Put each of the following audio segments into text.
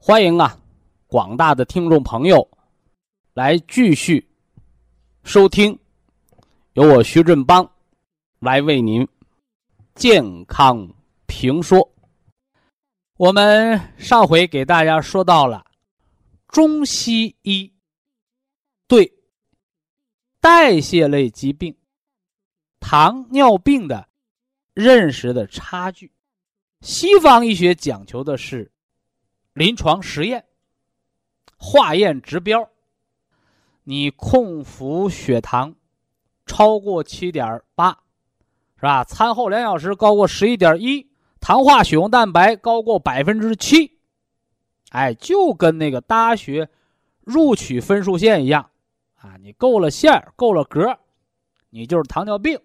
欢迎啊，广大的听众朋友，来继续收听由我徐振邦来为您健康评说。我们上回给大家说到了中西医对代谢类疾病、糖尿病的认识的差距。西方医学讲求的是。临床实验，化验指标，你空腹血糖超过七点八，是吧？餐后两小时高过十一点一，糖化血红蛋白高过百分之七，哎，就跟那个大学录取分数线一样啊！你够了线够了格你就是糖尿病；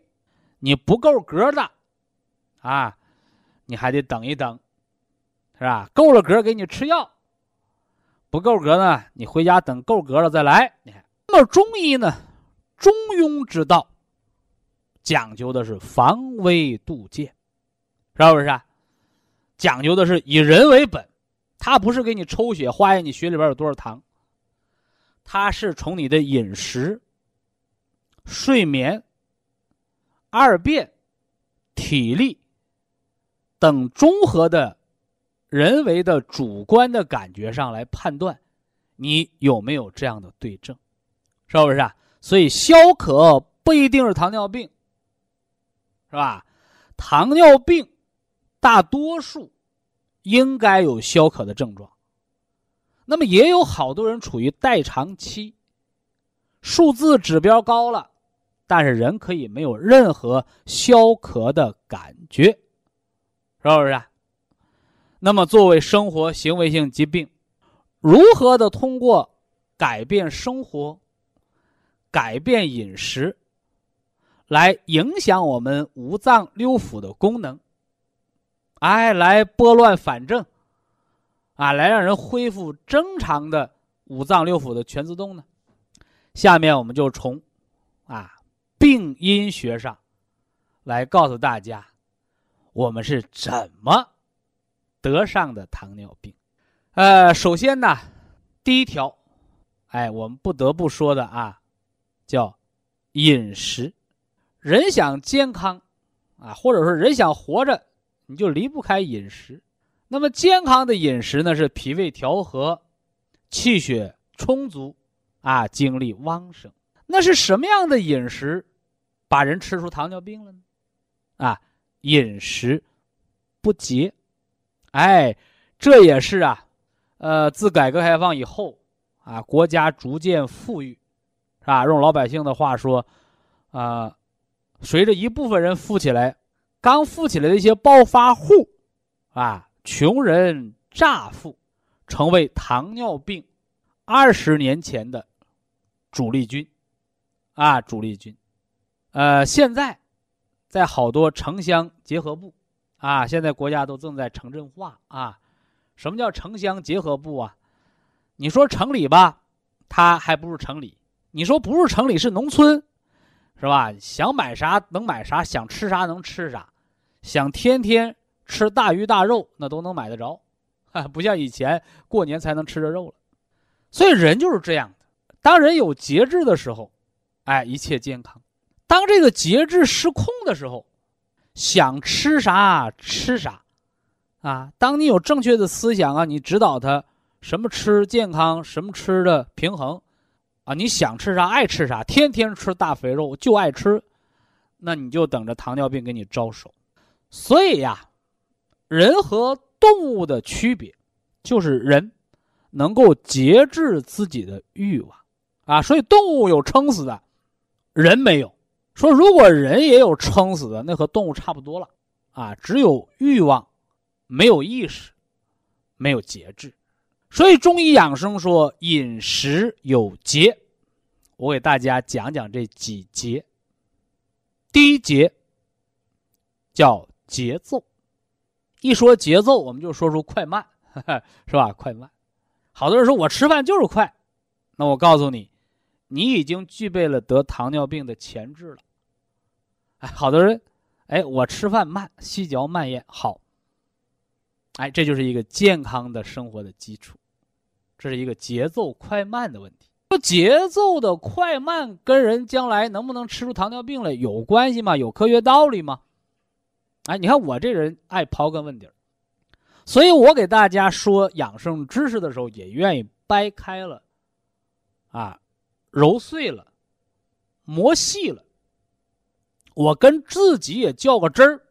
你不够格的，啊，你还得等一等。是吧？够了格给你吃药，不够格呢，你回家等够格了再来。你看，那么中医呢，中庸之道，讲究的是防微杜渐，是不是？讲究的是以人为本，他不是给你抽血化验你血里边有多少糖，他是从你的饮食、睡眠、二便、体力等综合的。人为的主观的感觉上来判断，你有没有这样的对症，是不是啊？所以消渴不一定是糖尿病，是吧？糖尿病大多数应该有消渴的症状，那么也有好多人处于代偿期，数字指标高了，但是人可以没有任何消渴的感觉，是不是？啊？那么，作为生活行为性疾病，如何的通过改变生活、改变饮食，来影响我们五脏六腑的功能？哎，来拨乱反正，啊，来让人恢复正常的五脏六腑的全自动呢？下面我们就从啊病因学上来告诉大家，我们是怎么。得上的糖尿病，呃，首先呢，第一条，哎，我们不得不说的啊，叫饮食。人想健康啊，或者说人想活着，你就离不开饮食。那么健康的饮食呢，是脾胃调和，气血充足，啊，精力旺盛。那是什么样的饮食，把人吃出糖尿病了呢？啊，饮食不节。哎，这也是啊，呃，自改革开放以后，啊，国家逐渐富裕，是吧？用老百姓的话说，啊，随着一部分人富起来，刚富起来的一些暴发户，啊，穷人乍富，成为糖尿病二十年前的主力军，啊，主力军，呃，现在在好多城乡结合部。啊，现在国家都正在城镇化啊，什么叫城乡结合部啊？你说城里吧，它还不是城里；你说不是城里，是农村，是吧？想买啥能买啥，想吃啥能吃啥，想天天吃大鱼大肉，那都能买得着，哈不像以前过年才能吃着肉了。所以人就是这样的，当人有节制的时候，哎，一切健康；当这个节制失控的时候。想吃啥吃啥，啊！当你有正确的思想啊，你指导他什么吃健康，什么吃的平衡，啊，你想吃啥爱吃啥，天天吃大肥肉就爱吃，那你就等着糖尿病给你招手。所以呀，人和动物的区别，就是人能够节制自己的欲望，啊，所以动物有撑死的，人没有。说如果人也有撑死的，那和动物差不多了，啊，只有欲望，没有意识，没有节制。所以中医养生说饮食有节，我给大家讲讲这几节。第一节叫节奏，一说节奏，我们就说出快慢，是吧？快慢，好多人说我吃饭就是快，那我告诉你，你已经具备了得糖尿病的潜质了。哎，好多人，哎，我吃饭慢，细嚼慢咽，好。哎，这就是一个健康的生活的基础。这是一个节奏快慢的问题。节奏的快慢跟人将来能不能吃出糖尿病来有关系吗？有科学道理吗？哎，你看我这人爱刨根问底儿，所以我给大家说养生知识的时候，也愿意掰开了，啊，揉碎了，磨细了。我跟自己也较个真儿。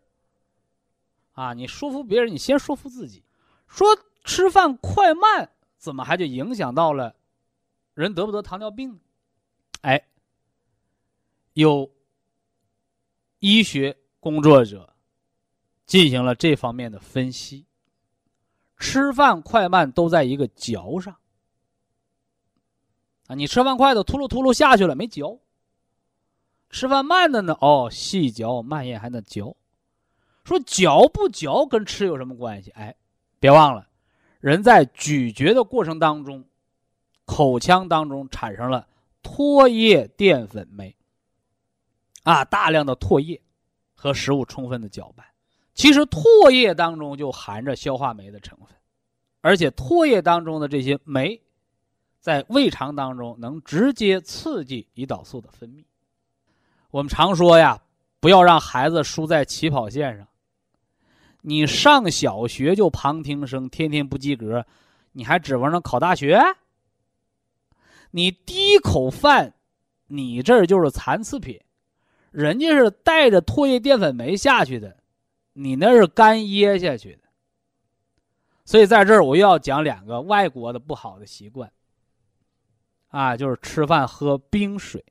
啊，你说服别人，你先说服自己。说吃饭快慢。怎么还就影响到了人得不得糖尿病呢？哎，有医学工作者进行了这方面的分析。吃饭快慢都在一个嚼上你吃饭快的，秃噜秃噜下去了，没嚼；吃饭慢的呢，哦，细嚼慢咽还能嚼。说嚼不嚼跟吃有什么关系？哎，别忘了。人在咀嚼的过程当中，口腔当中产生了唾液淀粉酶，啊，大量的唾液和食物充分的搅拌。其实唾液当中就含着消化酶的成分，而且唾液当中的这些酶，在胃肠当中能直接刺激胰岛素的分泌。我们常说呀，不要让孩子输在起跑线上。你上小学就旁听生，天天不及格，你还指望着考大学？你第一口饭，你这儿就是残次品，人家是带着唾液淀粉酶下去的，你那是干噎下去的。所以在这儿我又要讲两个外国的不好的习惯，啊，就是吃饭喝冰水，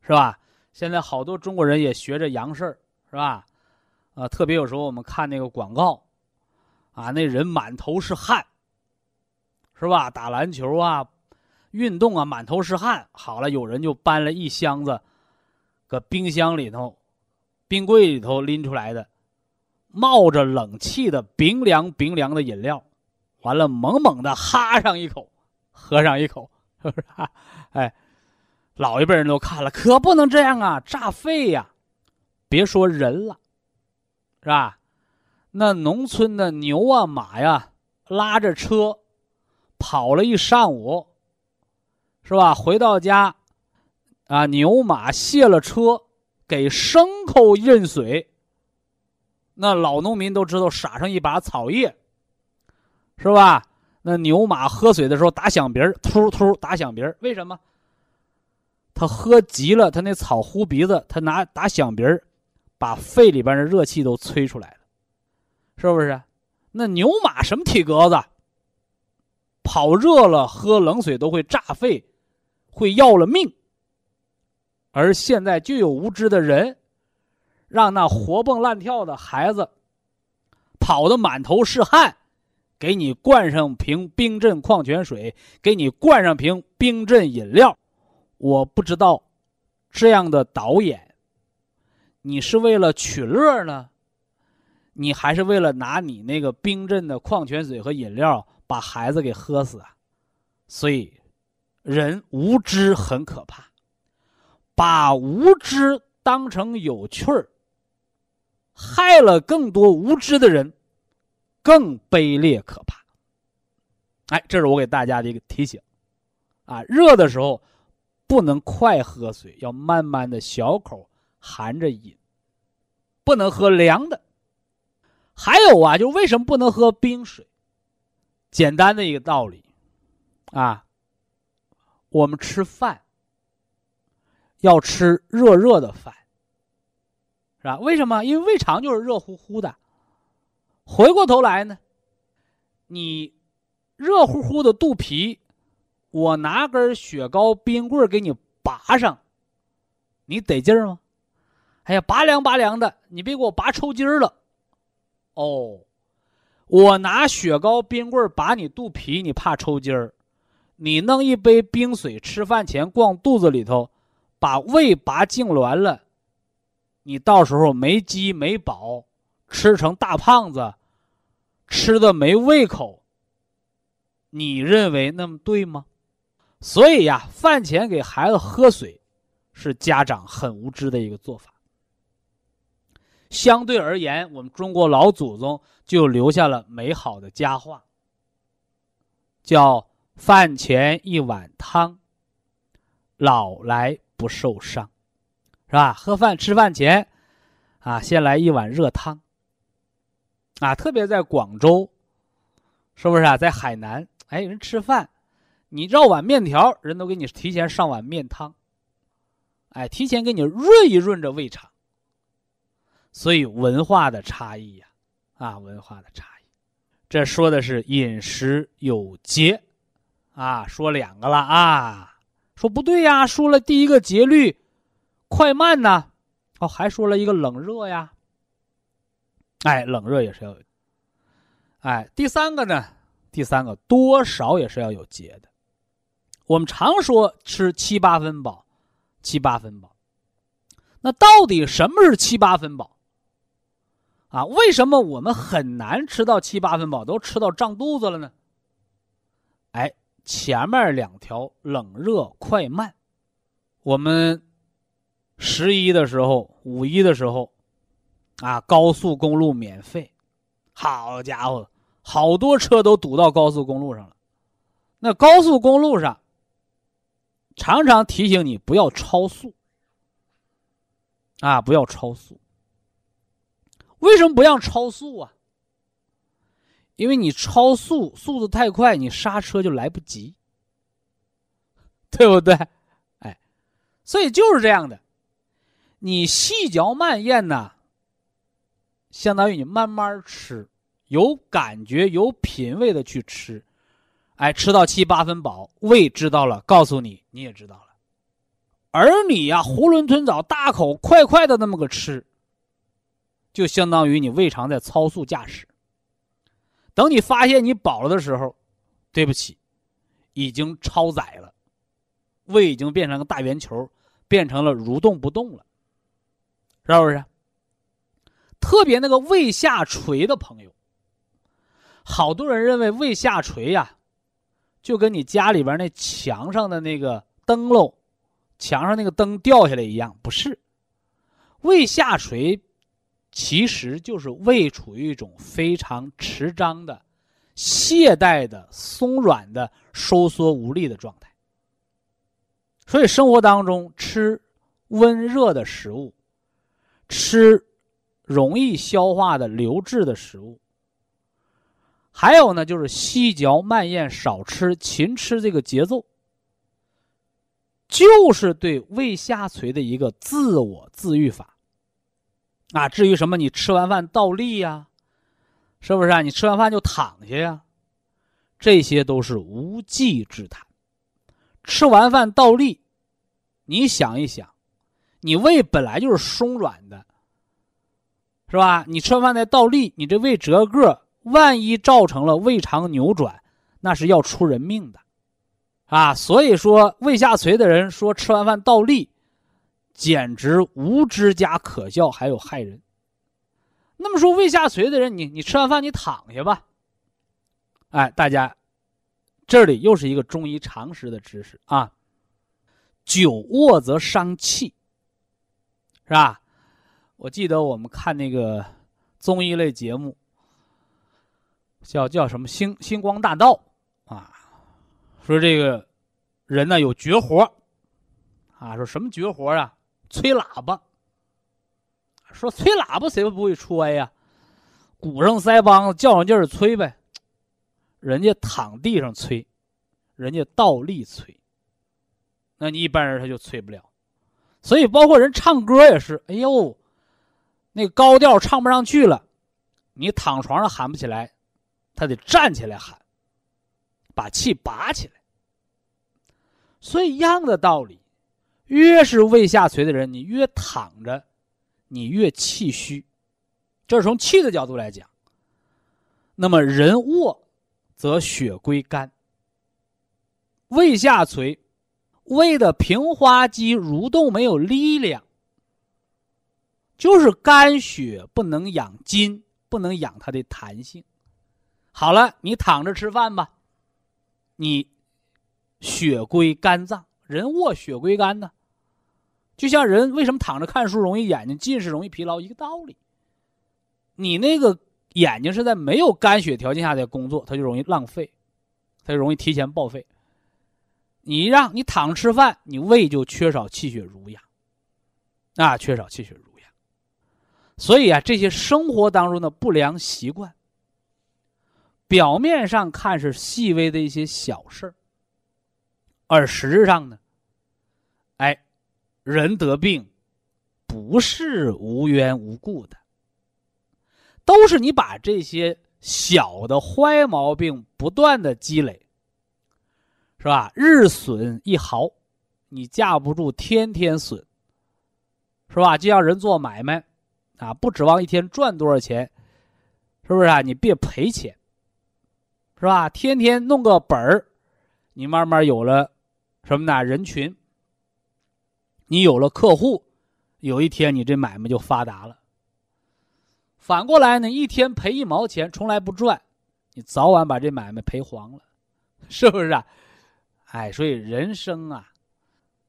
是吧？现在好多中国人也学着洋事儿，是吧？啊，特别有时候我们看那个广告，啊，那人满头是汗，是吧？打篮球啊，运动啊，满头是汗。好了，有人就搬了一箱子，搁冰箱里头、冰柜里头拎出来的，冒着冷气的冰凉冰凉的饮料，完了猛猛的哈上一口，喝上一口，是不是？哎，老一辈人都看了，可不能这样啊，炸肺呀！别说人了。是吧？那农村的牛啊马呀，拉着车跑了一上午，是吧？回到家，啊，牛马卸了车，给牲口认水。那老农民都知道，撒上一把草叶，是吧？那牛马喝水的时候打响鼻儿，突突打响鼻儿。为什么？他喝急了，他那草呼鼻子，他拿打响鼻儿。把肺里边的热气都吹出来了，是不是？那牛马什么体格子？跑热了喝冷水都会炸肺，会要了命。而现在就有无知的人，让那活蹦乱跳的孩子跑得满头是汗，给你灌上瓶冰镇矿泉水，给你灌上瓶冰镇饮料。我不知道这样的导演。你是为了取乐呢，你还是为了拿你那个冰镇的矿泉水和饮料把孩子给喝死啊？所以，人无知很可怕，把无知当成有趣儿，害了更多无知的人，更卑劣可怕。哎，这是我给大家的一个提醒，啊，热的时候不能快喝水，要慢慢的小口。含着饮，不能喝凉的。还有啊，就为什么不能喝冰水？简单的一个道理，啊，我们吃饭要吃热热的饭，是吧？为什么？因为胃肠就是热乎乎的。回过头来呢，你热乎乎的肚皮，我拿根雪糕冰棍给你拔上，你得劲儿吗？哎呀，拔凉拔凉的，你别给我拔抽筋儿了。哦，我拿雪糕冰棍拔你肚皮，你怕抽筋儿？你弄一杯冰水，吃饭前灌肚子里头，把胃拔痉挛了，你到时候没饥没饱，吃成大胖子，吃的没胃口。你认为那么对吗？所以呀，饭前给孩子喝水，是家长很无知的一个做法。相对而言，我们中国老祖宗就留下了美好的佳话，叫“饭前一碗汤，老来不受伤”，是吧？喝饭吃饭前，啊，先来一碗热汤。啊，特别在广州，是不是啊？在海南，哎，人吃饭，你绕碗面条，人都给你提前上碗面汤，哎，提前给你润一润这胃肠。所以文化的差异呀，啊，文化的差异，这说的是饮食有节，啊，说两个了啊，说不对呀，说了第一个节律，快慢呢，哦，还说了一个冷热呀，哎，冷热也是要有，哎，第三个呢，第三个多少也是要有节的，我们常说吃七八分饱，七八分饱，那到底什么是七八分饱？啊，为什么我们很难吃到七八分饱，都吃到胀肚子了呢？哎，前面两条冷热快慢，我们十一的时候、五一的时候，啊，高速公路免费，好家伙，好多车都堵到高速公路上了。那高速公路上常常提醒你不要超速，啊，不要超速。为什么不让超速啊？因为你超速，速度太快，你刹车就来不及，对不对？哎，所以就是这样的，你细嚼慢咽呢，相当于你慢慢吃，有感觉、有品味的去吃，哎，吃到七八分饱，胃知道了，告诉你，你也知道了，而你呀，囫囵吞枣，大口快快的那么个吃。就相当于你胃肠在超速驾驶。等你发现你饱了的时候，对不起，已经超载了，胃已经变成个大圆球，变成了蠕动不动了，是不是？特别那个胃下垂的朋友，好多人认为胃下垂呀，就跟你家里边那墙上的那个灯笼，墙上那个灯掉下来一样，不是？胃下垂。其实就是胃处于一种非常持张的、懈怠的、松软的、收缩无力的状态。所以生活当中吃温热的食物，吃容易消化的流质的食物，还有呢就是细嚼慢咽、少吃、勤吃这个节奏，就是对胃下垂的一个自我自愈法。啊，至于什么，你吃完饭倒立呀，是不是啊？你吃完饭就躺下呀，这些都是无稽之谈。吃完饭倒立，你想一想，你胃本来就是松软的，是吧？你吃完饭再倒立，你这胃折个，万一造成了胃肠扭转，那是要出人命的，啊！所以说，胃下垂的人说吃完饭倒立。简直无知加可笑，还有害人。那么说胃下垂的人，你你吃完饭你躺下吧。哎，大家，这里又是一个中医常识的知识啊。久卧则伤气，是吧？我记得我们看那个综艺类节目，叫叫什么《星星光大道》啊，说这个人呢有绝活啊，说什么绝活啊？吹喇叭，说吹喇叭谁不会吹呀？鼓上腮帮子，较上劲儿吹呗。人家躺地上吹，人家倒立吹。那你一般人他就吹不了，所以包括人唱歌也是，哎呦，那高调唱不上去了，你躺床上喊不起来，他得站起来喊，把气拔起来。所以一样的道理，越是胃下垂的人，你越躺着，你越气虚，这是从气的角度来讲。那么人卧，则血归肝，胃下垂。胃的平滑肌蠕动没有力量，就是肝血不能养筋，不能养它的弹性。好了，你躺着吃饭吧，你血归肝脏，人卧血归肝呢，就像人为什么躺着看书容易眼睛近视、容易疲劳一个道理。你那个眼睛是在没有肝血条件下的工作，它就容易浪费，它就容易提前报废。你让你躺着吃饭，你胃就缺少气血濡养，啊，缺少气血濡。所以啊，这些生活当中的不良习惯，表面上看是细微的一些小事儿，而实质上呢，哎，人得病不是无缘无故的，都是你把这些小的坏毛病不断的积累。是吧？日损一毫，你架不住天天损，是吧？就像人做买卖，啊，不指望一天赚多少钱，是不是啊？你别赔钱，是吧？天天弄个本儿，你慢慢有了什么呢？人群，你有了客户，有一天你这买卖就发达了。反过来呢，一天赔一毛钱，从来不赚，你早晚把这买卖赔黄了，是不是啊？哎，所以人生啊，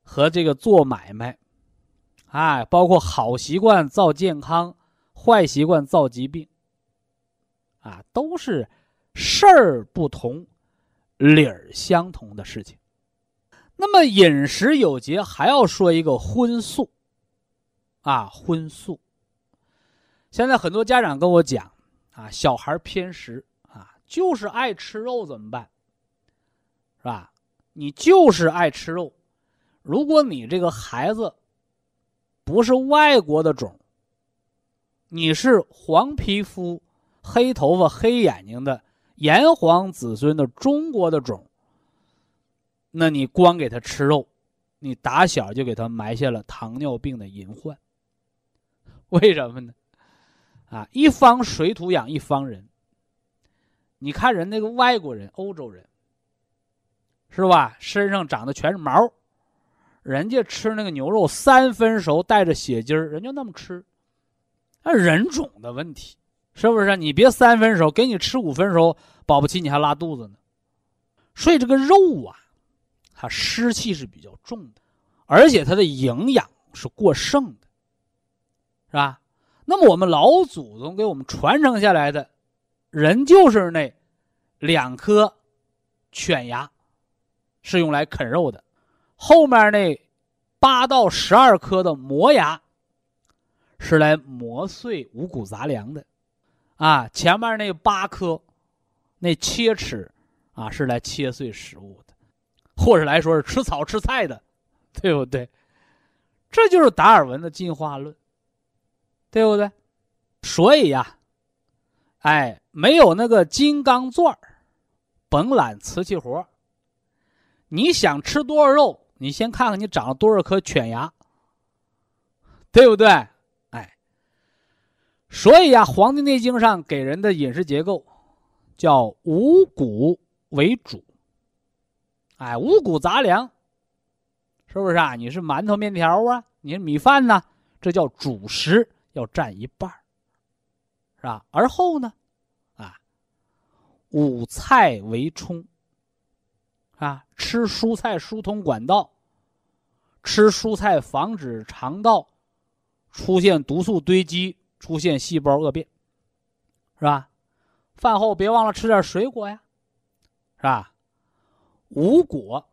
和这个做买卖，哎，包括好习惯造健康，坏习惯造疾病，啊，都是事儿不同，理儿相同的事情。那么饮食有节，还要说一个荤素，啊，荤素。现在很多家长跟我讲，啊，小孩偏食，啊，就是爱吃肉，怎么办？是吧？你就是爱吃肉，如果你这个孩子不是外国的种，你是黄皮肤、黑头发、黑眼睛的炎黄子孙的中国的种，那你光给他吃肉，你打小就给他埋下了糖尿病的隐患。为什么呢？啊，一方水土养一方人。你看人那个外国人、欧洲人。是吧？身上长的全是毛，人家吃那个牛肉三分熟带着血筋儿，人就那么吃。那人种的问题，是不是？你别三分熟，给你吃五分熟，保不齐你还拉肚子呢。所以这个肉啊，它湿气是比较重的，而且它的营养是过剩的，是吧？那么我们老祖宗给我们传承下来的，人就是那两颗犬牙。是用来啃肉的，后面那八到十二颗的磨牙是来磨碎五谷杂粮的，啊，前面那八颗那切齿啊是来切碎食物的，或者来说是吃草吃菜的，对不对？这就是达尔文的进化论，对不对？所以呀，哎，没有那个金刚钻，甭揽瓷器活。你想吃多少肉？你先看看你长了多少颗犬牙，对不对？哎，所以呀，《黄帝内经》上给人的饮食结构叫五谷为主。哎，五谷杂粮，是不是啊？你是馒头、面条啊？你是米饭呢？这叫主食，要占一半是吧？而后呢，啊，五菜为充。啊，吃蔬菜疏通管道，吃蔬菜防止肠道出现毒素堆积，出现细胞恶变，是吧？饭后别忘了吃点水果呀，是吧？五果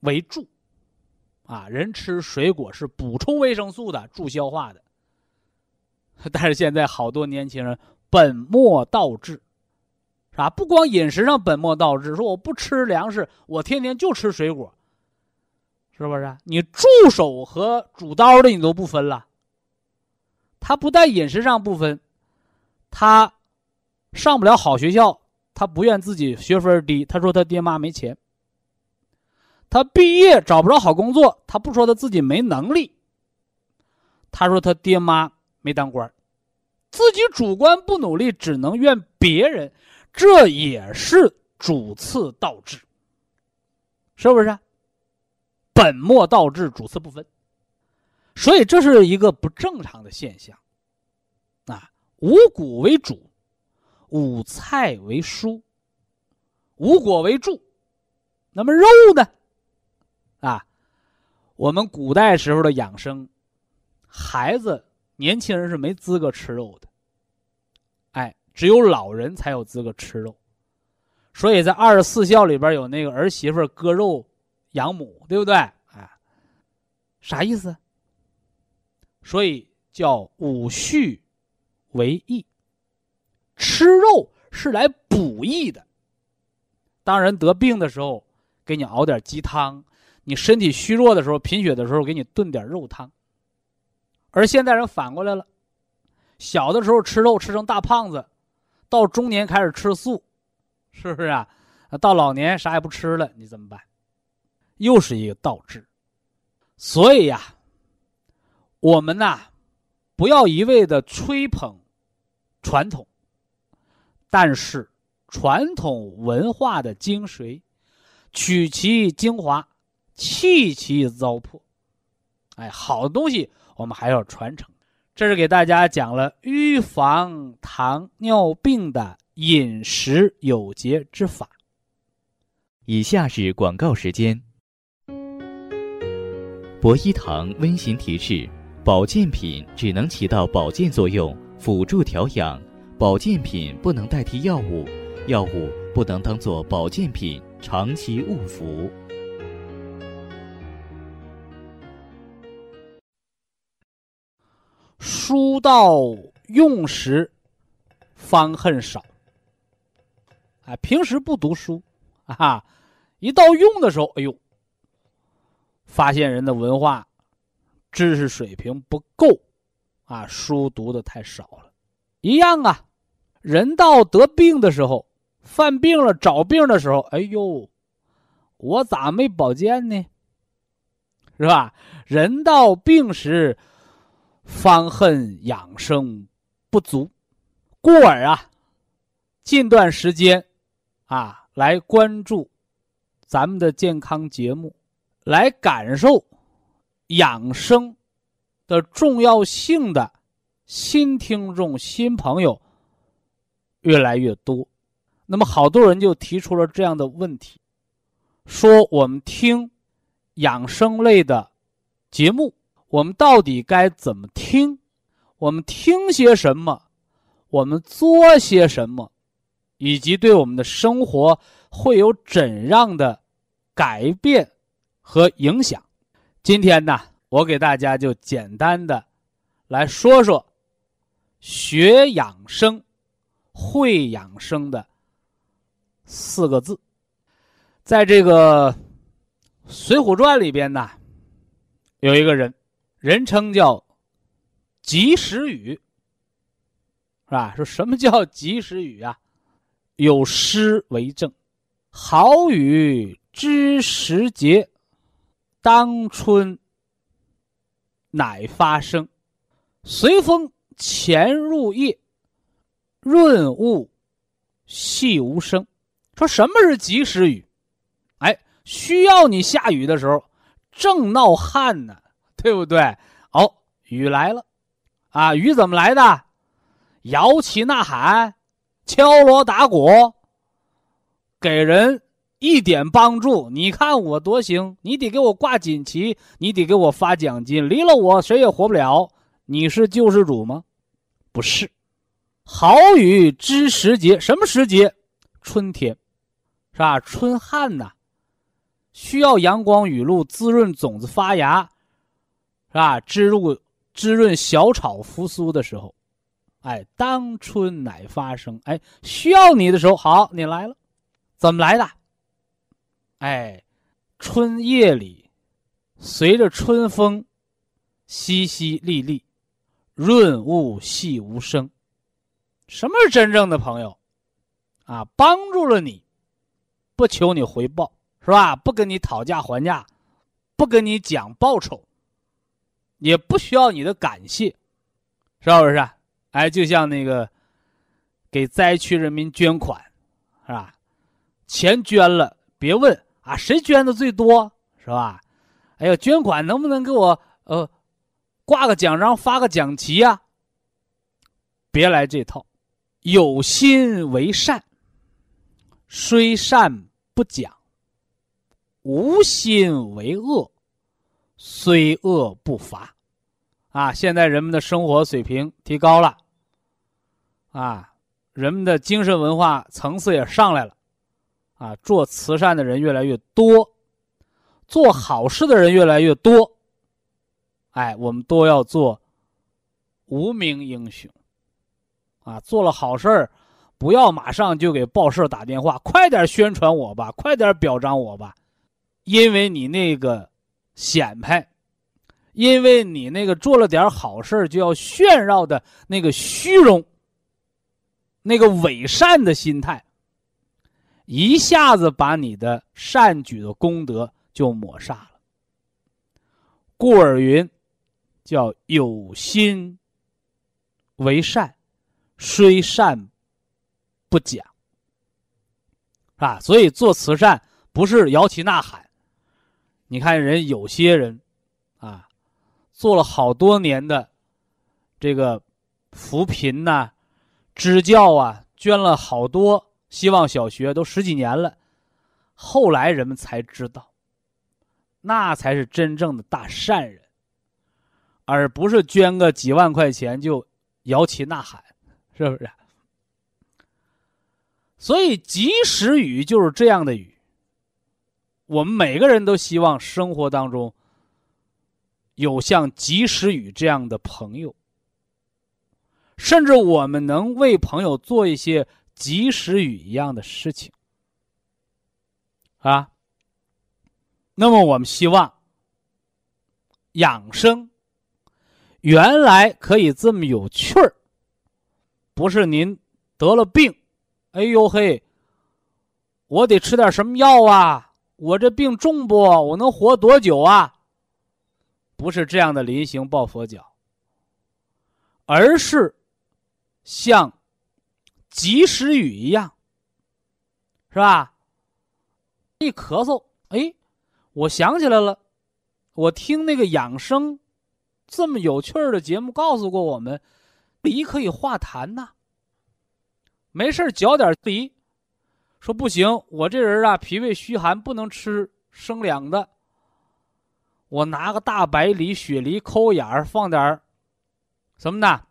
为助，啊，人吃水果是补充维生素的，助消化的。但是现在好多年轻人本末倒置，是吧？不光饮食上本末倒置，说我不吃粮食，我天天就吃水果，是不是？你助手和主刀的你都不分了。他不但饮食上不分，他上不了好学校，他不愿自己学分低，他说他爹妈没钱。他毕业找不着好工作，他不说他自己没能力，他说他爹妈没当官，自己主观不努力，只能怨别人，这也是主次倒置，是不是？本末倒置，主次不分，所以这是一个不正常的现象。啊，五谷为主，五菜为蔬，五果为助，那么肉呢？啊，我们古代时候的养生，孩子、年轻人是没资格吃肉的。只有老人才有资格吃肉，所以在二十四孝里边有那个儿媳妇割肉养母，对不对？哎，啥意思？所以叫五畜为益，吃肉是来补益的。当人得病的时候，给你熬点鸡汤。你身体虚弱的时候、贫血的时候，给你炖点肉汤。而现代人反过来了，小的时候吃肉吃成大胖子，到中年开始吃素，是不是啊？到老年啥也不吃了，你怎么办？又是一个倒置。所以呀，我们呐，不要一味的吹捧传统，但是传统文化的精髓，取其精华。弃其糟粕，哎，好的东西我们还要传承。这是给大家讲了预防糖尿病的饮食有节之法。以下是广告时间。博一堂温馨提示：保健品只能起到保健作用，辅助调养；保健品不能代替药物，药物不能当做保健品长期误服。书到用时方恨少。哎，平时不读书，啊，一到用的时候，哎呦，发现人的文化知识水平不够，啊，书读的太少了。一样啊，人到得病的时候，犯病了找病的时候，哎呦，我咋没保健呢？是吧？人到病时。方恨养生不足，故而啊，近段时间啊，来关注咱们的健康节目，来感受养生的重要性的新听众、新朋友越来越多。那么，好多人就提出了这样的问题：说我们听养生类的节目。我们到底该怎么听？我们听些什么？我们做些什么？以及对我们的生活会有怎样的改变和影响？今天呢，我给大家就简单的来说说学养生、会养生的四个字。在这个《水浒传》里边呢，有一个人。人称叫及时雨，是吧？说什么叫及时雨啊？有诗为证：“好雨知时节，当春乃发生。随风潜入夜，润物细无声。”说什么是及时雨？哎，需要你下雨的时候，正闹旱呢。对不对？哦，雨来了，啊，雨怎么来的？摇旗呐喊，敲锣打鼓，给人一点帮助。你看我多行，你得给我挂锦旗，你得给我发奖金。离了我，谁也活不了。你是救世主吗？不是。好雨知时节，什么时节？春天，是吧？春旱呐，需要阳光雨露滋润种子发芽。是吧？滋入滋润小草复苏的时候，哎，当春乃发生，哎，需要你的时候，好，你来了，怎么来的？哎，春夜里，随着春风，淅淅沥沥，润物细无声。什么是真正的朋友？啊，帮助了你，不求你回报，是吧？不跟你讨价还价，不跟你讲报酬，也不需要你的感谢，是不是？哎，就像那个给灾区人民捐款，是吧？钱捐了，别问啊，谁捐的最多，是吧？哎呀，捐款能不能给我呃挂个奖章，发个奖旗呀？别来这套，有心为善，虽善不讲；无心为恶，虽恶不罚。啊，现在人们的生活水平提高了，啊，人们的精神文化层次也上来了，啊，做慈善的人越来越多，做好事的人越来越多，哎，我们都要做无名英雄，啊，做了好事儿，不要马上就给报社打电话，快点宣传我吧，快点表彰我吧，因为你那个显摆。因为你那个做了点好事就要炫耀的那个虚荣、那个伪善的心态，一下子把你的善举的功德就抹杀了。故而云，叫有心为善，虽善不讲。啊，所以做慈善不是摇旗呐喊。你看人有些人，做了好多年的这个扶贫呐、支教啊，捐了好多希望小学，都十几年了。后来人们才知道，那才是真正的大善人，而不是捐个几万块钱就摇旗呐喊，是不是？所以及时雨就是这样的雨。我们每个人都希望生活当中。有像及时雨这样的朋友，甚至我们能为朋友做一些及时雨一样的事情，啊。那么我们希望养生原来可以这么有趣儿，不是您得了病，哎呦嘿，我得吃点什么药啊？我这病重不？我能活多久啊？不是这样的临行抱佛脚，而是像及时雨一样，是吧？一咳嗽，哎，我想起来了，我听那个养生这么有趣的节目，告诉过我们，梨可以化痰呐。没事嚼点梨，说不行，我这人啊，脾胃虚寒，不能吃生凉的。我拿个大白梨、雪梨抠眼儿，放点儿什么呢？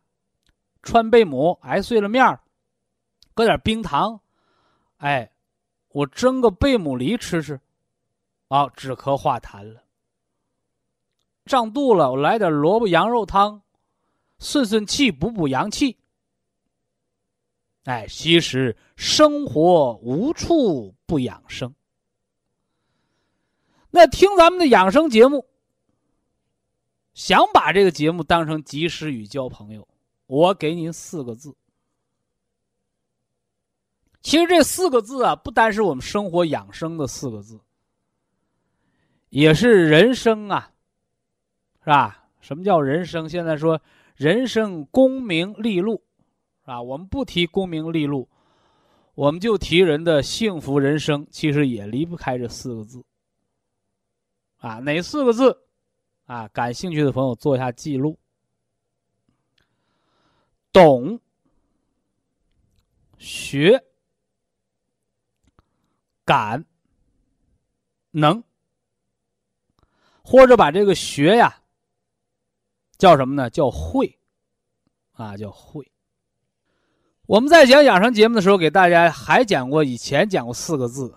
川贝母挨碎了面儿，搁点冰糖，哎，我蒸个贝母梨吃吃，啊，止咳化痰了。胀肚了，我来点萝卜羊肉汤，顺顺气，补补阳气。哎，其实生活无处不养生。那听咱们的养生节目。想把这个节目当成及时雨交朋友，我给您四个字。其实这四个字啊，不单是我们生活养生的四个字，也是人生啊，是吧？什么叫人生？现在说人生功名利禄，啊，我们不提功名利禄，我们就提人的幸福人生，其实也离不开这四个字。啊，哪四个字？啊，感兴趣的朋友做一下记录。懂、学、感、能，或者把这个学呀叫什么呢？叫会，啊，叫会。我们在讲养生节目的时候，给大家还讲过，以前讲过四个字，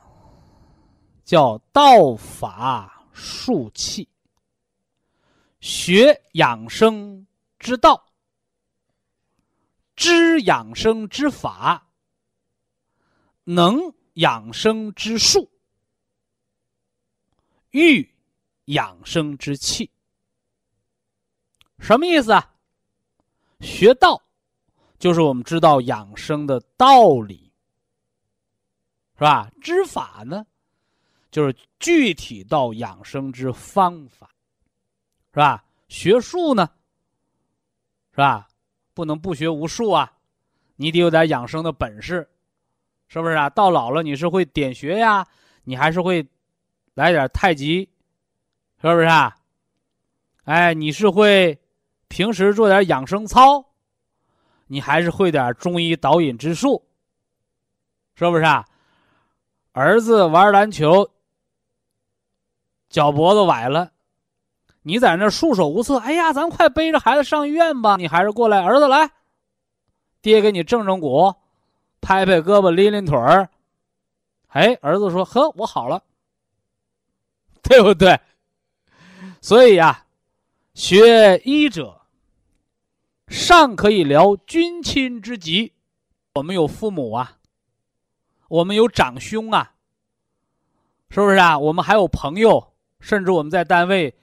叫道法术器。学养生之道，知养生之法，能养生之术，育养生之气。什么意思啊？学道，就是我们知道养生的道理，是吧？知法呢，就是具体到养生之方法，是吧？学术呢，是吧？不能不学无术啊，你得有点养生的本事，是不是啊？到老了你是会点穴呀，你还是会来点太极，是不是啊？哎，你是会。平时做点养生操，你还是会点中医导引之术，是不是啊？儿子玩篮球，脚脖子崴了，你在那束手无策。哎呀，咱快背着孩子上医院吧！你还是过来，儿子来，爹给你正正骨，拍拍胳膊，拎拎腿儿。哎，儿子说：“呵，我好了，对不对？”所以呀，学医者。上可以疗君亲之疾，我们有父母啊，我们有长兄啊，是不是啊？我们还有朋友，甚至我们在单位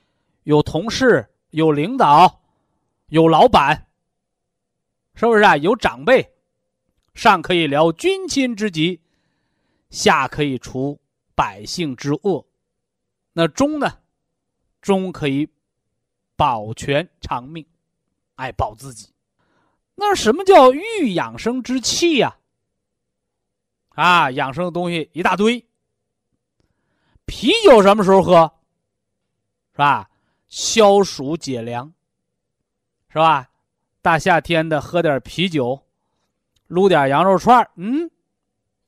有同事、有领导、有老板，是不是啊？有长辈，上可以疗君亲之疾，下可以除百姓之恶，那中呢？中可以保全长命。爱保自己，那什么叫育养生之气呀？啊，养生的东西一大堆。啤酒什么时候喝？是吧？消暑解凉，是吧？大夏天的喝点啤酒，撸点羊肉串嗯，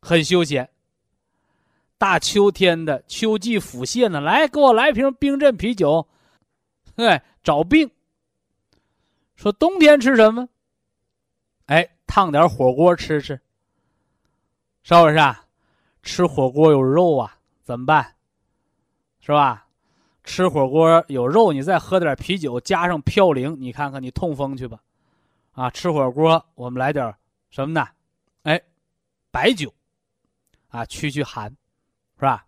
很休闲。大秋天的秋季腹泻呢，来给我来瓶冰镇啤酒，嘿，找病。说冬天吃什么？哎，烫点火锅吃吃。是不是啊？吃火锅有肉啊，怎么办？是吧？吃火锅有肉，你再喝点啤酒，加上嘌呤，你看看你痛风去吧。啊，吃火锅我们来点什么呢？哎，白酒，啊，驱驱寒，是吧？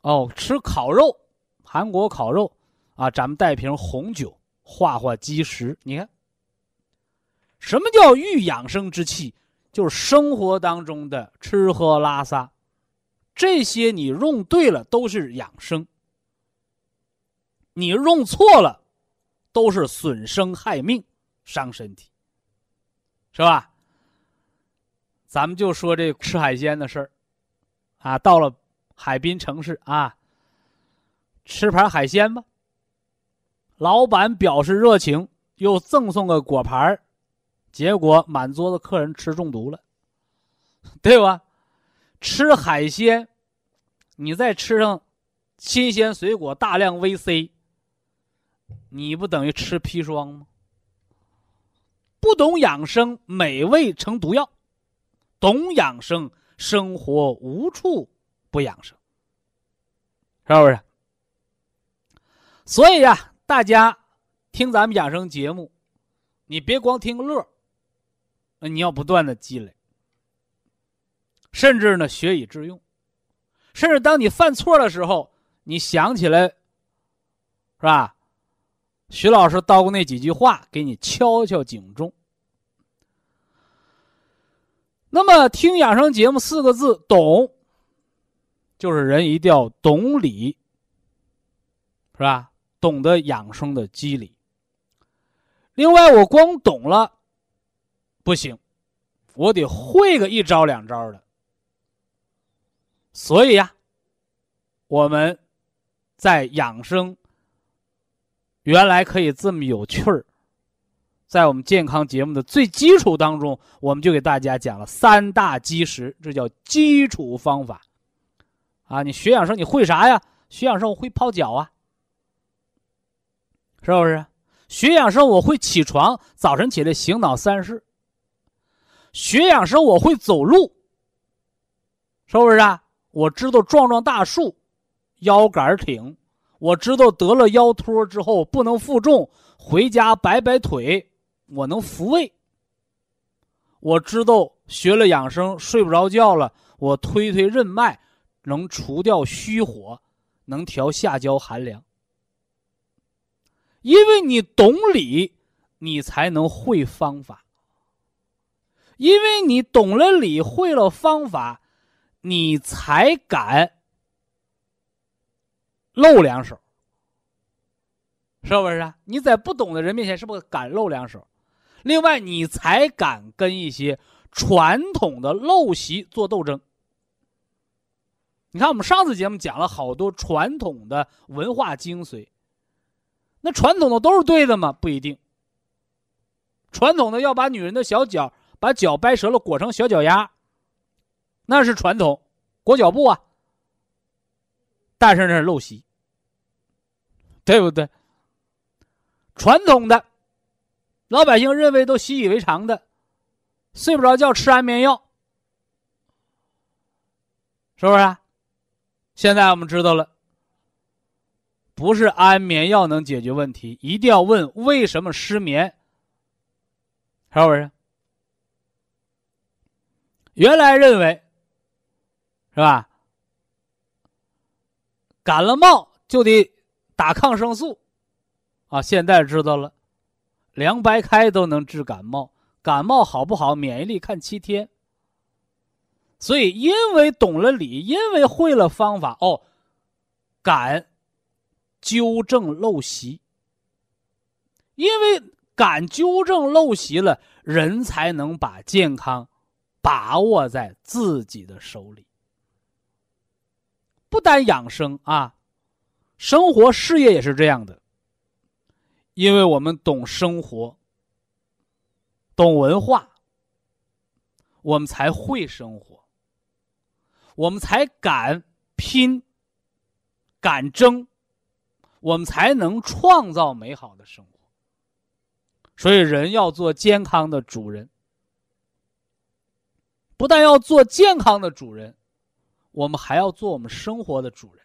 哦，吃烤肉，韩国烤肉，啊，咱们带瓶红酒。化化积食，你看，什么叫欲养生之气？就是生活当中的吃喝拉撒，这些你用对了都是养生，你用错了，都是损生害命，伤身体，是吧？咱们就说这吃海鲜的事儿，啊，到了海滨城市啊，吃盘海鲜吧。老板表示热情，又赠送个果盘结果满桌子客人吃中毒了，对吧？吃海鲜，你再吃上新鲜水果、大量 VC，你不等于吃砒霜吗？不懂养生，美味成毒药；懂养生，生活无处不养生，是不是？所以呀。大家听咱们养生节目，你别光听乐，你要不断的积累，甚至呢学以致用，甚至当你犯错的时候，你想起来，是吧？徐老师叨过那几句话，给你敲敲警钟。那么听养生节目四个字，懂，就是人一定要懂理，是吧？懂得养生的机理。另外，我光懂了不行，我得会个一招两招的。所以呀，我们在养生原来可以这么有趣儿，在我们健康节目的最基础当中，我们就给大家讲了三大基石，这叫基础方法。啊，你学养生你会啥呀？学养生我会泡脚啊。是不是？学养生我会起床，早晨起来醒脑三式。学养生我会走路，是不是啊？我知道撞撞大树，腰杆挺。我知道得了腰托之后不能负重，回家摆摆腿，我能复位，我知道学了养生睡不着觉了，我推推任脉，能除掉虚火，能调下焦寒凉。因为你懂理，你才能会方法。因为你懂了理，会了方法，你才敢露两手，是不是？你在不懂的人面前，是不是敢露两手？另外，你才敢跟一些传统的陋习做斗争。你看，我们上次节目讲了好多传统的文化精髓。那传统的都是对的吗？不一定。传统的要把女人的小脚把脚掰折了裹成小脚丫，那是传统裹脚布啊。但是那是陋习，对不对？传统的。老百姓认为都习以为常的，睡不着觉吃安眠药，是不是？现在我们知道了，不是安眠药能解决问题，一定要问为什么失眠，是不是？原来认为，是吧？感了冒就得打抗生素，啊，现在知道了。凉白开都能治感冒，感冒好不好？免疫力看七天。所以，因为懂了理，因为会了方法，哦，敢纠正陋习。因为敢纠正陋习了，人才能把健康把握在自己的手里。不单养生啊，生活事业也是这样的。因为我们懂生活，懂文化，我们才会生活，我们才敢拼、敢争，我们才能创造美好的生活。所以，人要做健康的主人，不但要做健康的主人，我们还要做我们生活的主人。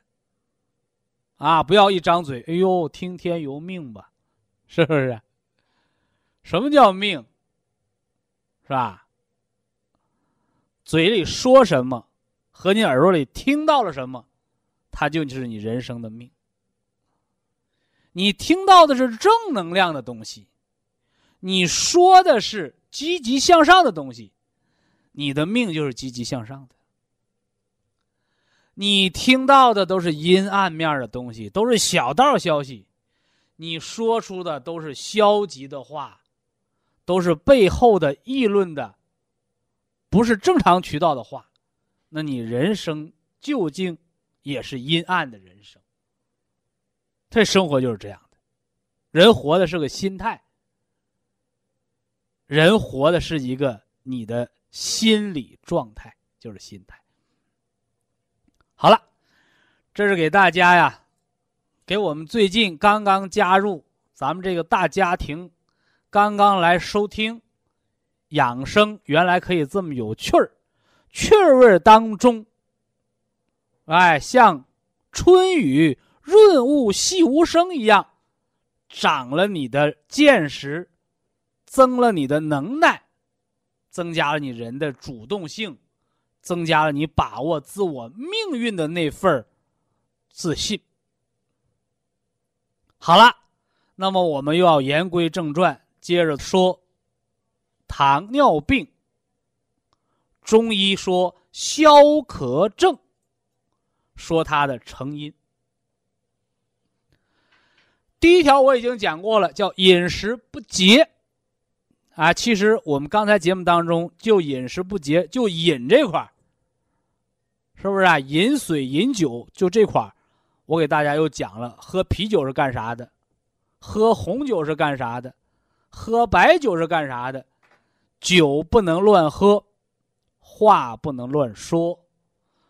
啊，不要一张嘴，哎呦，听天由命吧。是不是？什么叫命？是吧？嘴里说什么，和你耳朵里听到了什么，它就是你人生的命。你听到的是正能量的东西，你说的是积极向上的东西，你的命就是积极向上的。你听到的都是阴暗面的东西，都是小道消息。你说出的都是消极的话，都是背后的议论的，不是正常渠道的话，那你人生究竟也是阴暗的人生。这生活就是这样的，人活的是个心态，人活的是一个你的心理状态，就是心态。好了，这是给大家呀。给我们最近刚刚加入咱们这个大家庭，刚刚来收听养生，原来可以这么有趣儿，趣味当中，哎，像春雨润物细无声一样，长了你的见识，增了你的能耐，增加了你人的主动性，增加了你把握自我命运的那份自信。好了，那么我们又要言归正传，接着说糖尿病。中医说消渴症，说它的成因。第一条我已经讲过了，叫饮食不节。啊，其实我们刚才节目当中就饮食不节，就饮这块是不是啊？饮水、饮酒，就这块儿我给大家又讲了，喝啤酒是干啥的？喝红酒是干啥的？喝白酒是干啥的？酒不能乱喝，话不能乱说，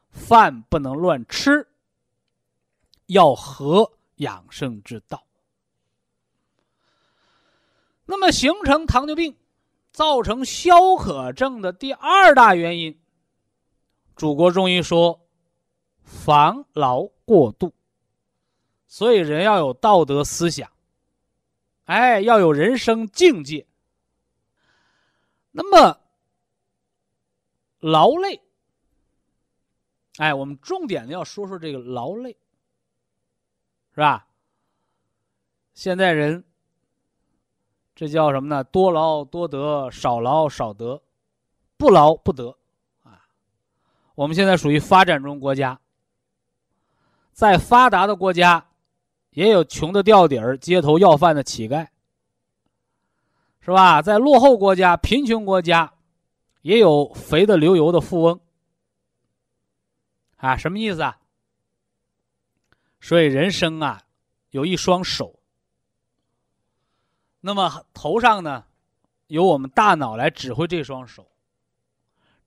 饭不能乱吃，要合养生之道。那么，形成糖尿病、造成消渴症的第二大原因，祖国中医说：防劳过度。所以，人要有道德思想，哎，要有人生境界。那么，劳累。哎，我们重点的要说说这个劳累，是吧？现在人，这叫什么呢？多劳多得，少劳少得，不劳不得，我们现在属于发展中国家，在发达的国家，也有穷的掉底儿、街头要饭的乞丐，是吧？在落后国家、贫穷国家，也有肥的流油的富翁。啊，什么意思啊？所以人生啊，有一双手。那么头上呢，由我们大脑来指挥这双手，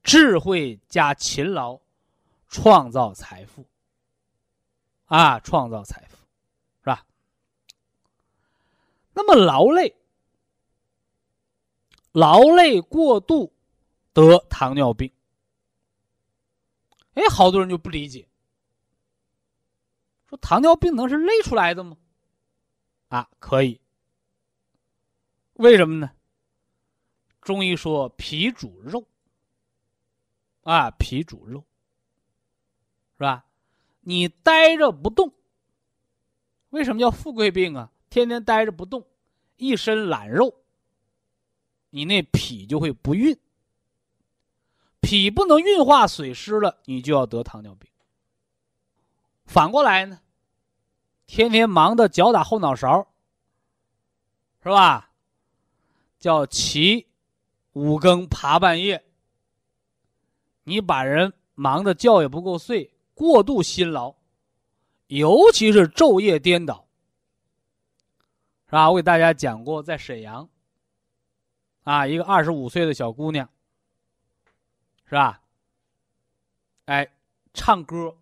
智慧加勤劳，创造财富。啊，创造财富，是吧？那么劳累，劳累过度得糖尿病。哎，好多人就不理解，说糖尿病能是累出来的吗？啊，可以。为什么呢？中医说脾主肉，啊，脾主肉，是吧？你呆着不动，为什么叫富贵病啊？天天呆着不动，一身懒肉，你那脾就会不运。脾不能运化水湿了，你就要得糖尿病。反过来呢，天天忙的脚打后脑勺，是吧？叫起五更爬半夜，你把人忙的觉也不够睡，过度辛劳，尤其是昼夜颠倒，是吧？我给大家讲过，在沈阳，啊，一个二十五岁的小姑娘。是吧？哎，唱歌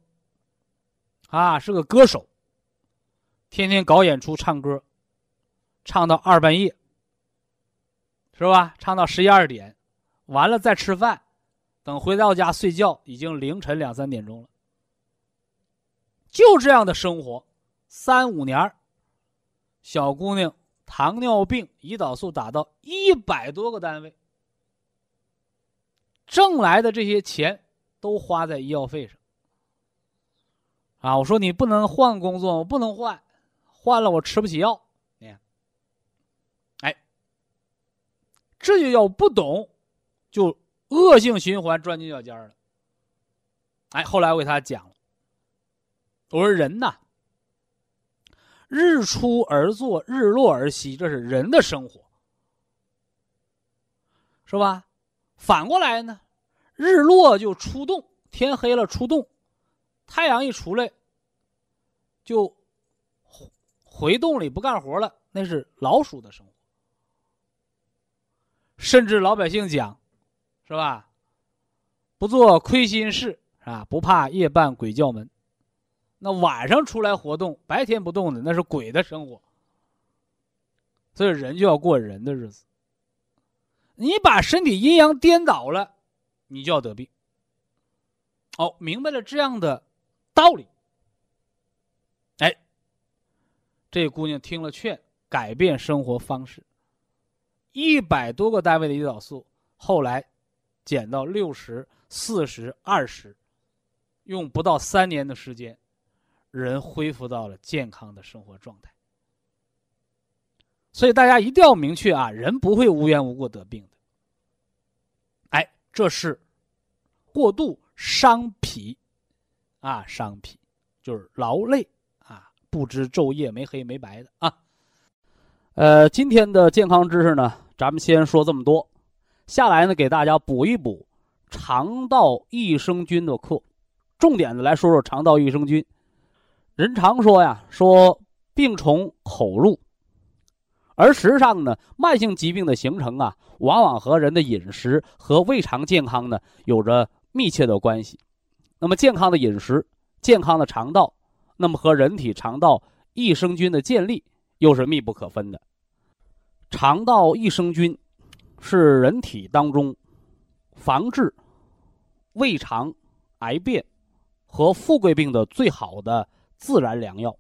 啊，是个歌手，天天搞演出唱歌，唱到二半夜，是吧？唱到十一二点，完了再吃饭，等回到家睡觉，已经凌晨两三点钟了。就这样的生活，三五年小姑娘糖尿病胰岛素打到一百多个单位。挣来的这些钱都花在医药费上啊！我说你不能换工作，我不能换，换了我吃不起药。你，哎，这就叫不懂，就恶性循环，钻牛角尖了。哎，后来我给他讲了，我说人呐，日出而作，日落而息，这是人的生活，是吧？反过来呢，日落就出洞，天黑了出洞，太阳一出来，就回洞里不干活了，那是老鼠的生活。甚至老百姓讲，是吧？不做亏心事啊，不怕夜半鬼叫门。那晚上出来活动，白天不动的那是鬼的生活。所以人就要过人的日子。你把身体阴阳颠倒了，你就要得病。哦，明白了这样的道理。哎，这姑娘听了劝，改变生活方式。一百多个单位的胰岛素，后来减到六十四十二十，用不到三年的时间，人恢复到了健康的生活状态。所以大家一定要明确啊，人不会无缘无故得病的。哎，这是过度伤脾啊，伤脾就是劳累啊，不知昼夜没黑没白的啊。呃，今天的健康知识呢，咱们先说这么多，下来呢给大家补一补肠道益生菌的课，重点的来说说肠道益生菌。人常说呀，说病从口入。而实际上呢，慢性疾病的形成啊，往往和人的饮食和胃肠健康呢有着密切的关系。那么，健康的饮食、健康的肠道，那么和人体肠道益生菌的建立又是密不可分的。肠道益生菌是人体当中防治胃肠癌变和富贵病的最好的自然良药。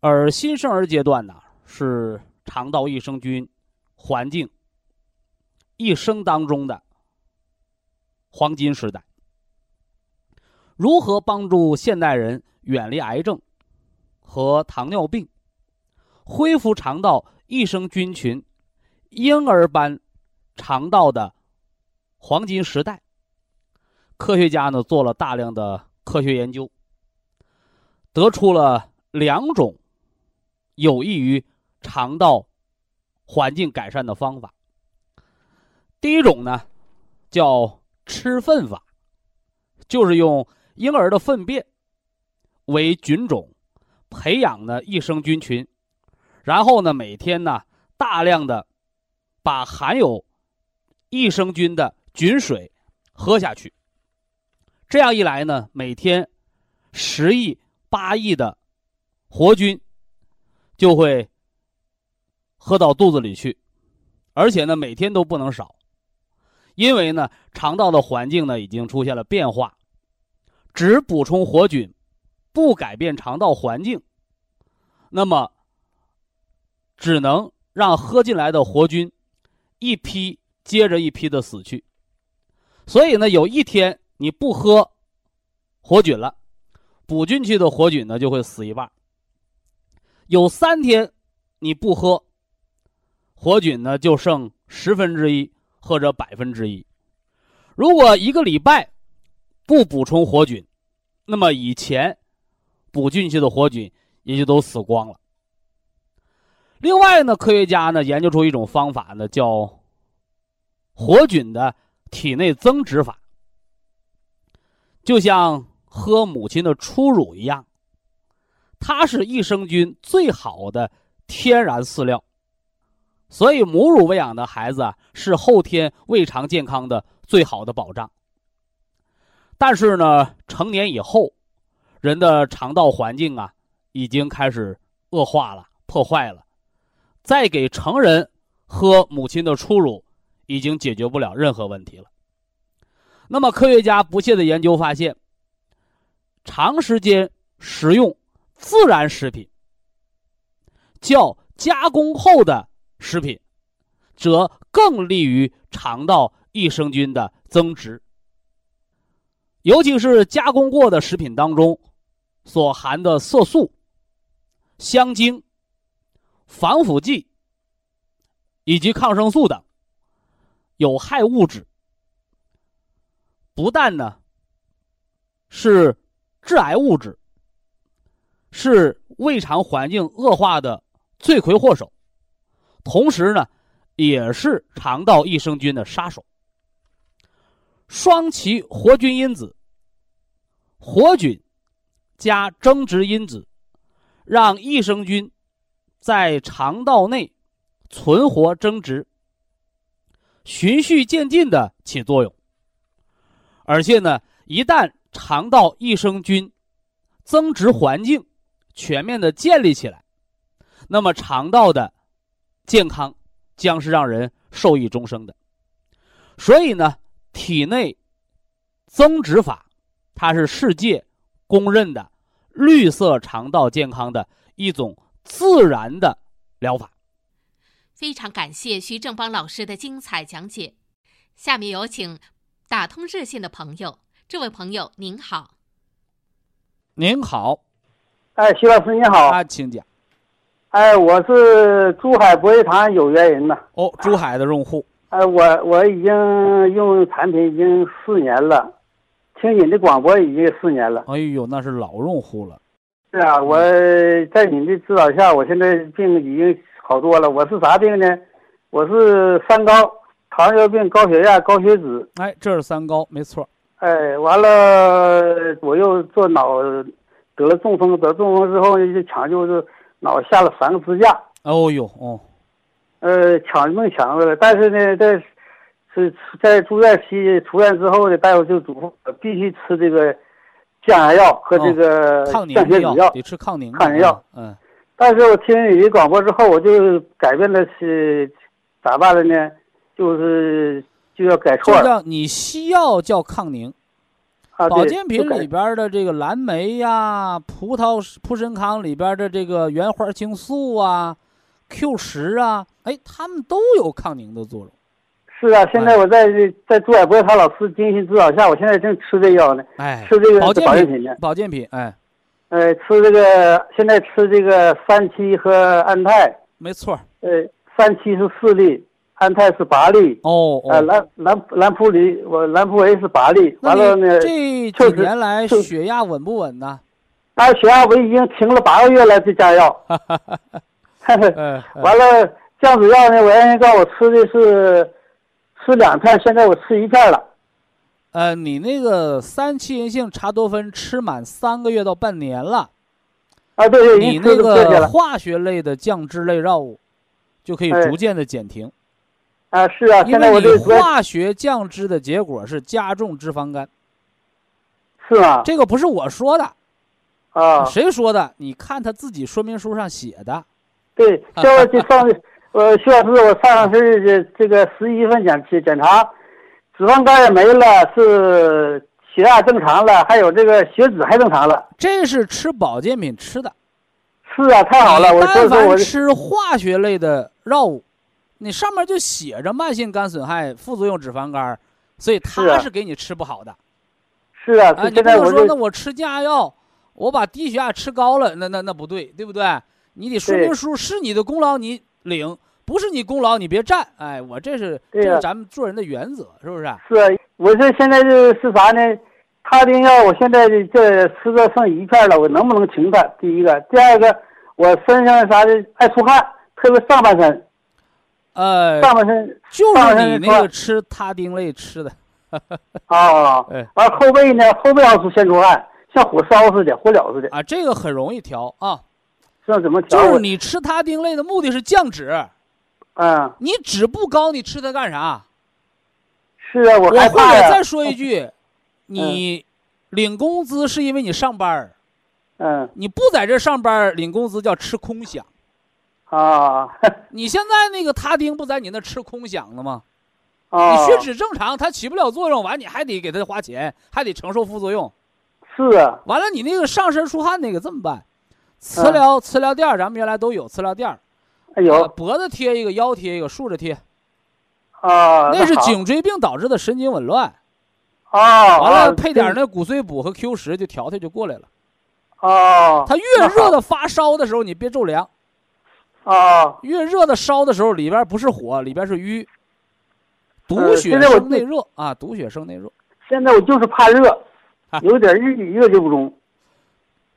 而新生儿阶段呢？是肠道益生菌环境一生当中的黄金时代。如何帮助现代人远离癌症和糖尿病，恢复肠道益生菌群，婴儿般肠道的黄金时代？科学家呢做了大量的科学研究，得出了两种有益于肠道环境改善的方法。第一种呢，叫吃粪法，就是用婴儿的粪便为菌种，培养呢益生菌群，然后呢每天呢大量的把含有益生菌的菌水喝下去。这样一来呢，每天十亿、八亿的活菌就会喝到肚子里去，而且呢每天都不能少。因为呢，肠道的环境呢已经出现了变化，只补充活菌，不改变肠道环境，那么只能让喝进来的活菌一批接着一批的死去。所以呢，有一天你不喝活菌了，补进去的活菌呢就会死一半。有三天你不喝活菌呢，就剩十分之一。或者百分之一，如果一个礼拜不补充活菌，那么以前补进去的活菌也就都死光了。另外呢，科学家呢研究出一种方法呢，叫活菌的体内增殖法，就像喝母亲的初乳一样，它是益生菌最好的天然饲料。所以，母乳喂养的孩子，是后天胃肠健康的最好的保障。但是呢，成年以后，人的肠道环境啊，已经开始恶化了、破坏了。再给成人喝母亲的初乳，已经解决不了任何问题了。那么，科学家不懈的研究发现，长时间食用自然食品，较加工后的。食品，则更利于肠道益生菌的增殖。尤其是加工过的食品当中，所含的色素、香精、防腐剂以及抗生素等有害物质，不但呢是致癌物质，是胃肠环境恶化的罪魁祸首。同时呢，也是肠道益生菌的杀手。双歧活菌因子、活菌加增殖因子，让益生菌在肠道内存活增殖，循序渐进的起作用。而且呢，一旦肠道益生菌增殖环境全面的建立起来，那么肠道的健康将是让人受益终生的，所以呢，体内增殖法，它是世界公认的绿色肠道健康的一种自然的疗法。非常感谢徐正邦老师的精彩讲解。下面有请打通热线的朋友，这位朋友您好。您好，哎，徐老师你好，啊，请讲。哎，我是珠海博益堂有缘人呐。哦，珠海的用户。哎，我我已经用产品已经四年了，听你的广播已经四年了。哎呦，那是老用户了。是啊，我在你的指导下，我现在病已经好多了。我是啥病呢？我是三高，糖尿病、高血压、高血脂。哎，这是三高，没错。哎，完了，我又做脑得了中风，得中风之后呢，就抢救就。脑下了三个支架。哦呦哦，呃，抢能抢回来，但是呢，在是在住院期出院之后呢，大夫就嘱咐必须吃这个降压药和这个降血脂药，得吃抗凝抗凝药。嗯，但是我听你的广播之后，我就改变了是咋办了呢？就是就要改错了。你西药叫抗凝。保健品里边的这个蓝莓呀、葡萄普参康里边的这个原花青素啊、Q 十啊，哎，它们都有抗凝的作用。是啊，现在我在在朱海波他老师精心指导下，我现在正吃这药呢，哎，吃这个保健品呢。保健品，哎，呃，吃这个现在吃这个三七和安泰，没错。呃，三七是四粒，安泰是八粒，哦呃，哦，兰兰兰普里我兰普维是八粒，完了呢，你这几就是年来血压稳不稳呢？啊，血压我已经停了八个月了，这家药，嗯，完了降脂药呢，我让人告诉我吃的是吃两片，现在我吃一片了。呃，你那个三七银杏茶多酚吃满三个月到半年了，啊，对对，你那个。化学类的降脂类药物就可以哎逐渐的减停，啊，是啊，因现在为你化学降脂的结果是加重脂肪肝，是吗？这个不是我说的，啊，谁说的？你看他自己说明书上写的。对，像我这上呃，徐老师，我上上次这这个十一份检检查，脂肪肝也没了，是血压正常了，还有这个血脂还正常了。这是吃保健品吃的，是啊，太好了，我但凡吃化学类的药物，你上面就写着慢性肝损害、副作用脂肪肝，所以是啊它是给你吃不好的。是啊，啊，你现在我不能说那我吃降压药，我把低血压吃高了，那那那不对，对不对？你得说明书是你的功劳你领，不是你功劳你别占。哎，我这是这是咱们做人的原则，是不是？是啊，我这现在就是啥呢？他丁药我现在这吃的剩一片了，我能不能停它？第一个，第二个，我身上啥的爱出汗，特别上半身，呃，上半身就是你那个吃他汀类吃的，啊，哎完后背呢，后背要出先出汗，像火烧似的，火燎似的，啊，这个很容易调啊。这怎么调？就是你吃他汀类的目的是降脂，嗯，你脂不高，你吃它干啥？是啊，我我。或者再说一句，你领工资是因为你上班儿，嗯你不在这上班儿领工资叫吃空饷。啊 你现在那个他汀不在你那吃空饷了吗？啊，你血脂正常，它起不了作用，完你还得给他花钱，还得承受副作用。是啊，完了，你那个上身出汗那个怎么办？嗯。磁疗磁疗垫儿，咱们原来都有磁疗垫儿，哎有呃脖子贴一个，腰贴一个，竖着贴，啊，那是颈椎病导致的神经紊乱。啊，完啊了，配点那骨髓补和 Q 十，就调调就过来了。啊，它越热的发烧的时候，你别着凉；啊，越热的烧的时候，里边不是火，里边是瘀。毒呃血生内热啊，毒血生内热。现在我就是怕热，有点热热就不中，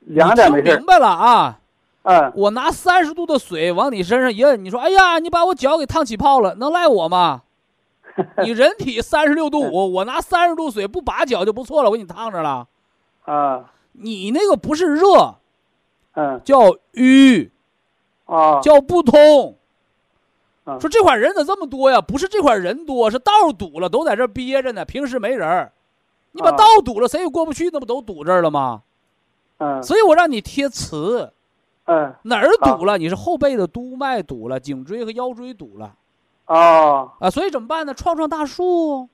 凉点没明白了啊？嗯，我拿三十度的水往你身上一摁，你说：“哎呀，你把我脚给烫起泡了，能赖我吗？” 你人体三十六度五，我拿三十度水不把脚就不错了，我给你烫着了。啊，你那个不是热，嗯，叫瘀，啊，叫不通。嗯说这块人咋这么多呀？不是这块人多，是道堵了，都在这儿憋着呢。平时没人儿，你把啊道堵了，谁也过不去，那不都堵这儿了吗？嗯所以我让你贴磁，嗯，哪儿堵了？你是后背的督脉堵了，颈椎和腰椎堵了哦，啊。所以怎么办呢？撞撞大树，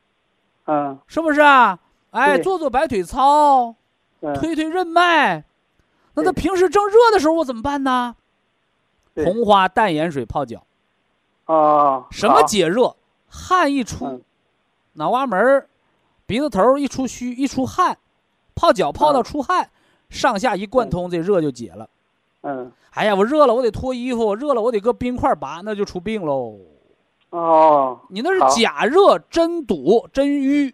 嗯是不是啊？哎，做做摆腿操，嗯，推推任脉。那他平时正热的时候，我怎么办呢？红花淡盐水泡脚。哦，什么解热？汗一出，嗯脑瓜门儿、鼻子头儿一出虚一出汗，泡脚泡到嗯出汗，上下一贯通，这热就解了。嗯，哎呀，我热了，我得脱衣服；热了，我得搁冰块拔，那就出病喽。哦，你那是假热，真堵，真瘀，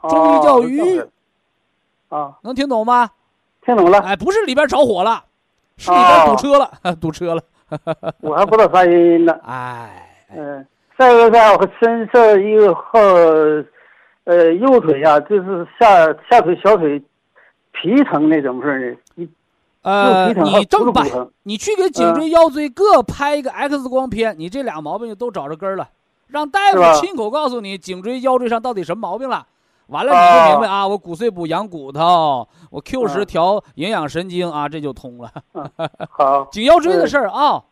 哦中医叫瘀啊，能听懂吗？听懂了，哎，不是里边着火了，是里边堵车了，堵车了。我还不知道啥原因呢。哎，嗯，再一个在我身上一个后，呃，右腿呀、就是下下腿小腿皮疼那怎么事呢？你呃，你这么办你去给颈椎、腰椎各拍一个 X 光片，你这俩毛病就都找着根儿了，让大夫亲口告诉你颈椎、腰椎上到底什么毛病了。完了你就明白啊，我骨碎补养骨头，我 Q 十嗯调营养神经啊，这就通了。好 颈腰椎的事儿啊，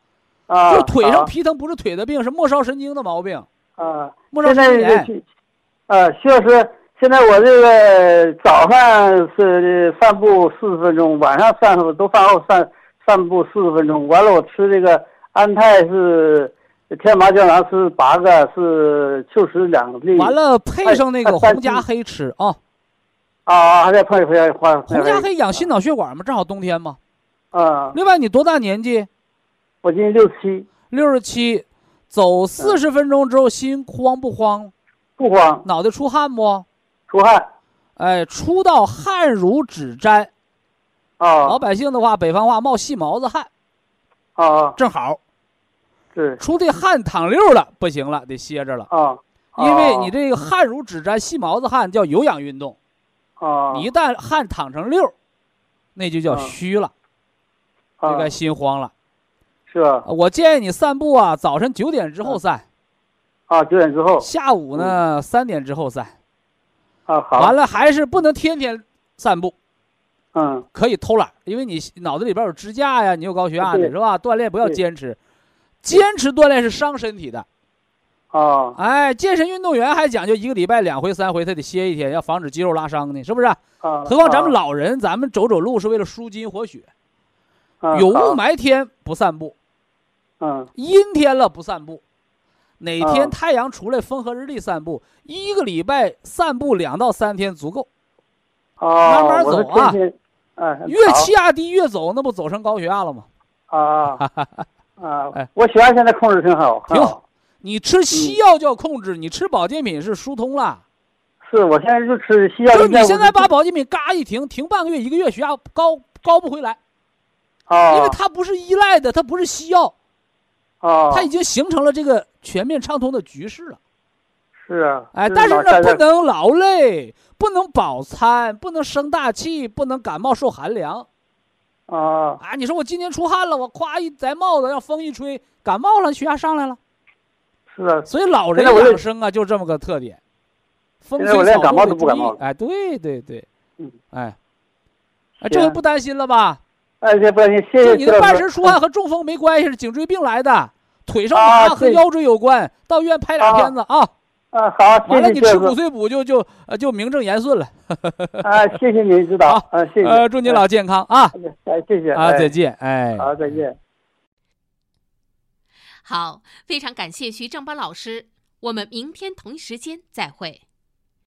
啊，就腿上皮疼不是腿的病，是末梢神经的毛病。啊。末梢神经啊，徐老师，现在我这个早上是散步四十分钟，晚上散步都饭后散散步四十分钟。完了，我吃这个安泰是天麻胶囊是八个，是秋实两粒。完了，配上那个哎红加黑吃啊。啊，还得配配换红加黑养心脑血管嘛，正好冬天嘛。啊，另外，你多大年纪？我今年六十七，六十七，走四十分钟之后，心慌不慌？不慌，脑袋出汗不？出汗。哎，出到汗如指沾。老啊百姓的话，北方话冒细毛子汗，啊，正好。对出的汗淌溜了，不行了，得歇着了。啊，因为你这个汗如指沾，细毛子汗叫有氧运动，啊，你一旦汗淌成溜儿，那就叫啊虚了，就啊该心慌了。是吧？我建议你散步啊，早晨九点之后散，啊，九点之后下午呢三点之后散。啊，好，完了还是不能天天散步，嗯。可以偷懒，因为你脑子里边有支架呀，你有高血压的是吧？锻炼不要坚持，坚持锻炼是伤身体的。啊哎，健身运动员还讲究一个礼拜两回三回，他得歇一天，要防止肌肉拉伤呢，是不是？啊，何况咱们老人，咱们走走路是为了舒筋活血，啊有雾霾天不散步，嗯。阴天了不散步，哪天啊太阳出来风和日丽散步，一个礼拜散步两到三天足够。啊，慢慢走啊。越好气压低越走，那不走成高血压了吗？啊 哎。啊，我血压现在控制挺好，挺好。你吃西药叫控制，你吃保健品是疏通了。是我现在就吃西药，就是你现在把保健品嘎一停，停半个月一个月，血压高高不回来，啊，因为它不是依赖的，它不是西药，啊，它已经形成了这个全面畅通的局势了。是啊，哎，但是呢，不能劳累，不能饱餐，不能生大气，不能感冒受寒凉。啊啊，你说我今天出汗了，我咵一摘帽子，让风一吹，感冒了，血压上来了。是啊，所以老人养生啊，就这么个特点。风现吹草在我连感冒都不感冒哎，对对对，嗯，哎，哎，这回不担心了吧？哎，这不你，谢谢就你的半身出汗和中风没关系，是颈椎病来的，腿上麻和腰椎有关。到医院拍俩啊片子啊，啊，好，谢完了谢徐老师你吃骨碎补就就呃就名正言顺了。啊，谢谢您指导，啊，谢谢，呃，祝您老健康啊哎，谢谢啊，哎再见，哎。好，再见。好，非常感谢徐正邦老师，我们明天同一时间再会。